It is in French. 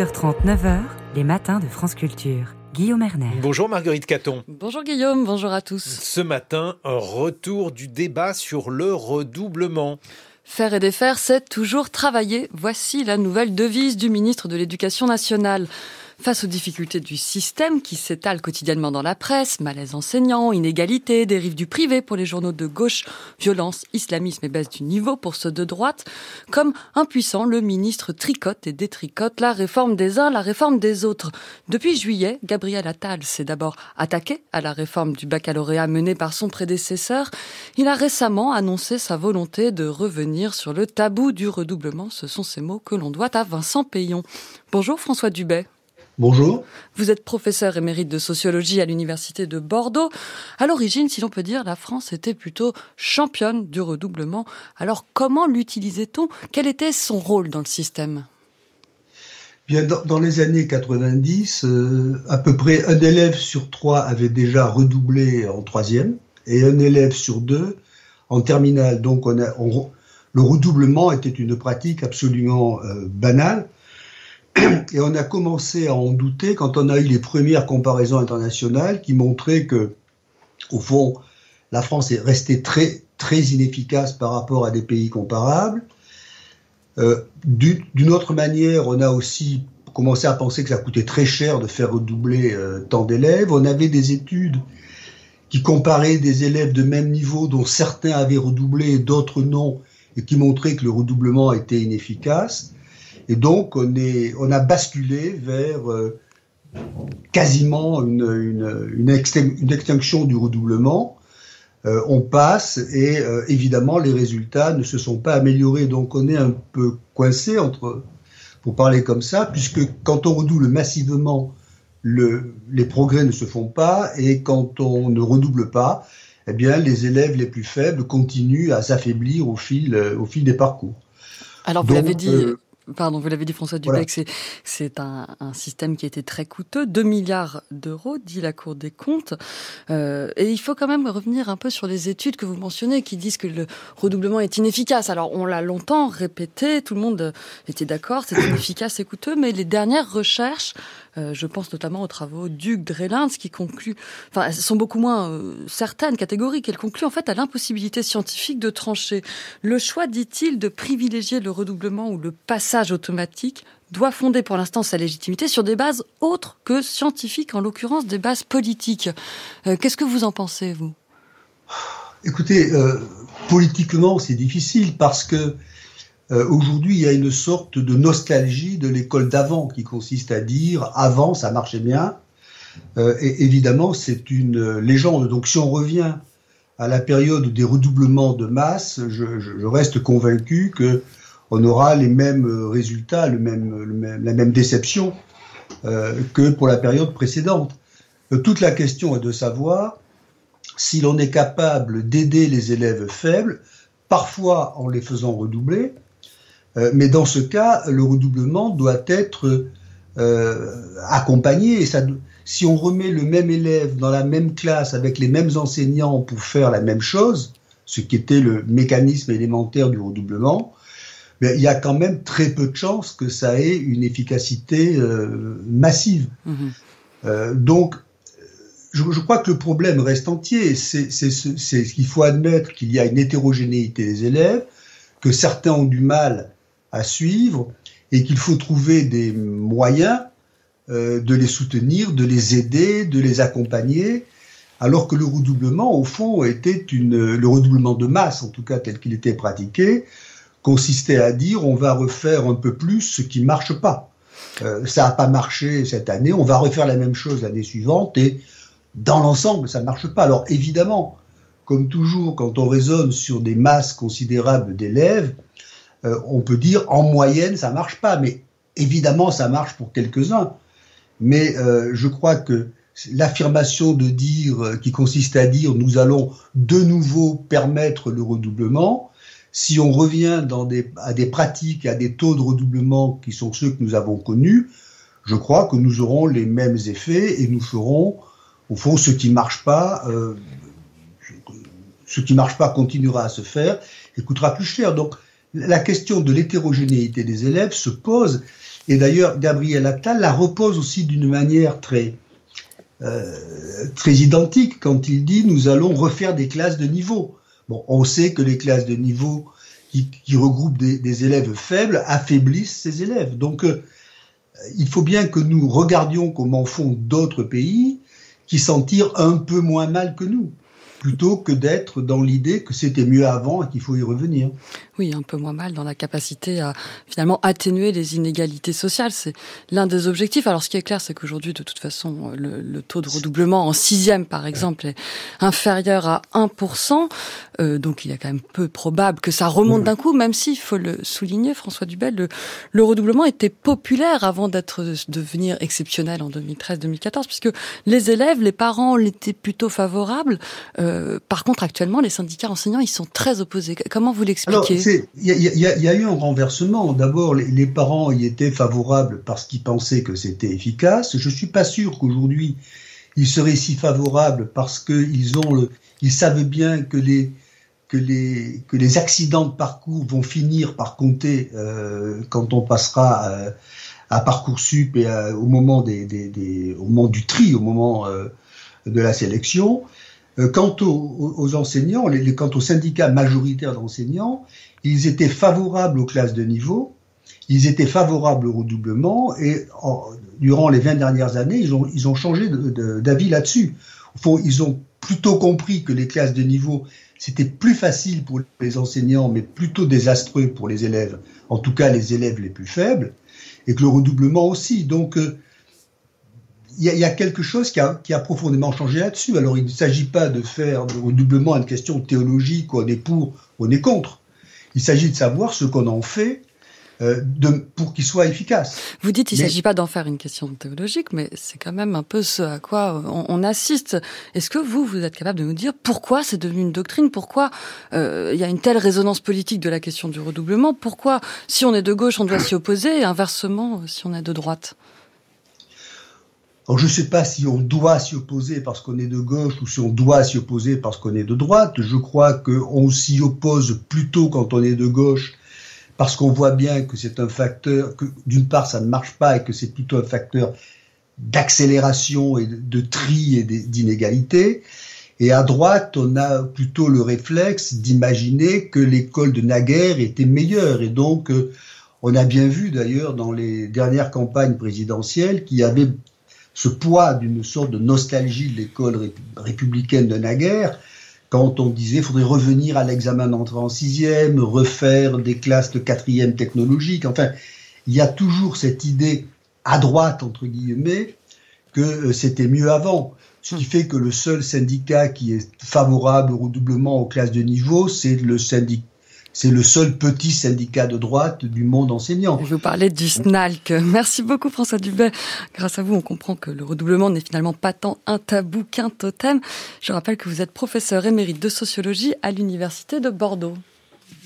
h 9h, les matins de France Culture. Guillaume Erner. Bonjour Marguerite Caton. Bonjour Guillaume, bonjour à tous. Ce matin, un retour du débat sur le redoublement. Faire et défaire, c'est toujours travailler. Voici la nouvelle devise du ministre de l'Éducation nationale. Face aux difficultés du système qui s'étale quotidiennement dans la presse, malaise enseignant, inégalité, dérive du privé pour les journaux de gauche, violence, islamisme et baisse du niveau pour ceux de droite, comme impuissant, le ministre tricote et détricote la réforme des uns, la réforme des autres. Depuis juillet, Gabriel Attal s'est d'abord attaqué à la réforme du baccalauréat menée par son prédécesseur. Il a récemment annoncé sa volonté de revenir sur le tabou du redoublement. Ce sont ces mots que l'on doit à Vincent Payon. Bonjour François Dubet. Bonjour. Vous êtes professeur émérite de sociologie à l'université de Bordeaux. À l'origine, si l'on peut dire, la France était plutôt championne du redoublement. Alors comment l'utilisait-on? Quel était son rôle dans le système? Bien, dans, les années 90, euh, à peu près un élève sur trois avait déjà redoublé en troisième et un élève sur deux en terminale. Donc on a, le redoublement était une pratique absolument euh, banale Et on a commencé à en douter quand on a eu les premières comparaisons internationales qui montraient que, au fond, la France est restée très, très inefficace par rapport à des pays comparables. Euh, D'une autre manière, on a aussi commencé à penser que ça coûtait très cher de faire redoubler euh, tant d'élèves. On avait des études qui comparaient des élèves de même niveau dont certains avaient redoublé et d'autres non, et qui montraient que le redoublement était inefficace. Et donc, on, est, on a basculé vers euh, quasiment une, une, une, extinction du redoublement. Euh, on passe et euh, évidemment, les résultats ne se sont pas améliorés. Donc, on est un peu coincé entre, pour parler comme ça, puisque quand on redouble massivement, le, les progrès ne se font pas et quand on ne redouble pas, eh bien, les élèves les plus faibles continuent à s'affaiblir au fil, au fil des parcours. Alors, vous l'avez dit, Pardon, vous l'avez dit François Dubec, c'est un, un, système qui a été très coûteux, 2 milliards d'euros, dit la Cour des comptes. Euh, et il faut quand même revenir un peu sur les études que vous mentionnez, qui disent que le redoublement est inefficace. Alors on l'a longtemps répété, tout le monde était d'accord, c'est inefficace et coûteux, mais les dernières recherches euh, je pense notamment aux travaux d'Hugues Drelins qui concluent, enfin, elles sont beaucoup moins euh, certaines, catégoriques. Elles concluent en fait à l'impossibilité scientifique de trancher. Le choix, dit-il, de privilégier le redoublement ou le passage automatique doit fonder pour l'instant sa légitimité sur des bases autres que scientifiques, en l'occurrence des bases politiques. Euh, qu'est-ce que vous en pensez, vous? Écoutez, politiquement, c'est difficile parce que euh, aujourd'hui, il y a une sorte de nostalgie de l'école d'avant qui consiste à dire avant ça marchait bien. Euh, évidemment, c'est une légende. Donc, si on revient à la période des redoublements de masse, je, je, reste convaincu que on aura les mêmes résultats, le même, le même, la même déception euh, que pour la période précédente. Euh, toute la question est de savoir si l'on est capable d'aider les élèves faibles, parfois en les faisant redoubler, mais dans ce cas, le redoublement doit être euh, accompagné. Et ça, si on remet le même élève dans la même classe avec les mêmes enseignants pour faire la même chose, ce qui était le mécanisme élémentaire du redoublement, ben, il y a quand même très peu de chances que ça ait une efficacité euh, massive. Mmh. Euh, donc, je, je, crois que le problème reste entier. C'est qu'il faut admettre qu'il y a une hétérogénéité des élèves, que certains ont du mal à suivre et qu'il faut trouver des moyens euh, de les soutenir, de les aider, de les accompagner, alors que le redoublement, au fond, était une, le redoublement de masse, en tout cas tel qu'il était pratiqué, consistait à dire on va refaire un peu plus ce qui marche pas. Euh, ça n'a pas marché cette année, on va refaire la même chose l'année suivante et dans l'ensemble, ça ne marche pas. Alors évidemment, comme toujours, quand on raisonne sur des masses considérables d'élèves, euh, on peut dire en moyenne ça marche pas, mais évidemment ça marche pour quelques-uns. Mais euh, je crois que l'affirmation de dire, euh, qui consiste à dire nous allons de nouveau permettre le redoublement, si on revient dans des, à des pratiques, à des taux de redoublement qui sont ceux que nous avons connus, je crois que nous aurons les mêmes effets et nous ferons, au fond, ce qui marche pas, euh, ce qui marche pas continuera à se faire et coûtera plus cher. Donc, la question de l'hétérogénéité des élèves se pose Et d'ailleurs, Gabriel Attal la repose aussi d'une manière très, euh, très identique quand il dit nous allons refaire des classes de niveau. Bon, on sait que les classes de niveau qui, regroupent des, des, élèves faibles affaiblissent ces élèves. Donc, euh, il faut bien que nous regardions comment font d'autres pays qui s'en tirent un peu moins mal que nous plutôt que d'être dans l'idée que c'était mieux avant et qu'il faut y revenir. Oui, un peu moins mal dans la capacité à finalement atténuer les inégalités sociales. C'est l'un des objectifs. Alors ce qui est clair, c'est qu'aujourd'hui, de toute façon, le, taux de redoublement en sixième, par exemple, est inférieur à 1%. Euh, donc il est quand même peu probable que ça remonte d'un coup, même s'il faut le souligner, François Dubel, le, le redoublement était populaire avant d'être devenir exceptionnel en 2013-2014, puisque les élèves, les parents l'étaient plutôt favorables. Euh, par contre, actuellement, les syndicats enseignants, ils sont très opposés. Comment vous l'expliquez? Il y, a eu un renversement. D'abord, les, parents y étaient favorables parce qu'ils pensaient que c'était efficace. Je suis pas sûr qu'aujourd'hui ils seraient si favorables parce qu'ils savent bien que les accidents de parcours vont finir par compter euh, quand on passera euh, à parcoursup et au moment du tri, au moment euh, de la sélection. Euh, quant aux, enseignants, les, quant aux syndicats majoritaires d'enseignants, ils étaient favorables aux classes de niveau, ils étaient favorables au redoublement, et durant les 20 dernières années, ils ont, ils ont changé d'avis là-dessus. Ils ont plutôt compris que les classes de niveau, c'était plus facile pour les enseignants, mais plutôt désastreux pour les élèves, en tout cas les élèves les plus faibles, et que le redoublement aussi. Donc, euh, il y, a quelque chose qui a, qui a profondément changé là-dessus. Alors, il ne s'agit pas de faire le redoublement une question théologique, on est pour, on est contre. Il s'agit de savoir ce qu'on en fait euh, de, pour qu'il soit efficace. Vous dites qu'il ne s'agit pas d'en faire une question théologique, mais c'est quand même un peu ce à quoi on, on assiste. Est-ce que vous, vous êtes capable de nous dire pourquoi c'est devenu une doctrine? Pourquoi euh, il y a une telle résonance politique de la question du redoublement? Pourquoi, si on est de gauche, on doit s'y opposer, et inversement, si on est de droite? Alors je ne sais pas si on doit s'y opposer parce qu'on est de gauche ou si on doit s'y opposer parce qu'on est de droite. Je crois qu'on s'y oppose plutôt quand on est de gauche parce qu'on voit bien que c'est un facteur, que d'une part ça ne marche pas et que c'est plutôt un facteur d'accélération et de tri et d'inégalité. Et à droite, on a plutôt le réflexe d'imaginer que l'école de naguère était meilleure. Et donc, euh, on a bien vu d'ailleurs dans les dernières campagnes présidentielles qu'il y avait ce poids d'une sorte de nostalgie de l'école républicaine de naguère, quand on disait faudrait revenir à l'examen d'entrée en sixième, refaire des classes de quatrième technologique. Enfin, il y a toujours cette idée à droite, entre guillemets, que euh, c'était mieux avant. Ce qui fait que le seul syndicat qui est favorable au redoublement aux classes de niveau, c'est le syndicat c'est le seul petit syndicat de droite du monde enseignant. Je vous parlais du SNALC. Merci beaucoup François Dubet. Grâce à vous, on comprend que le redoublement n'est finalement pas tant un tabou qu'un totem. Je rappelle que vous êtes professeur émérite de sociologie à l'Université de Bordeaux.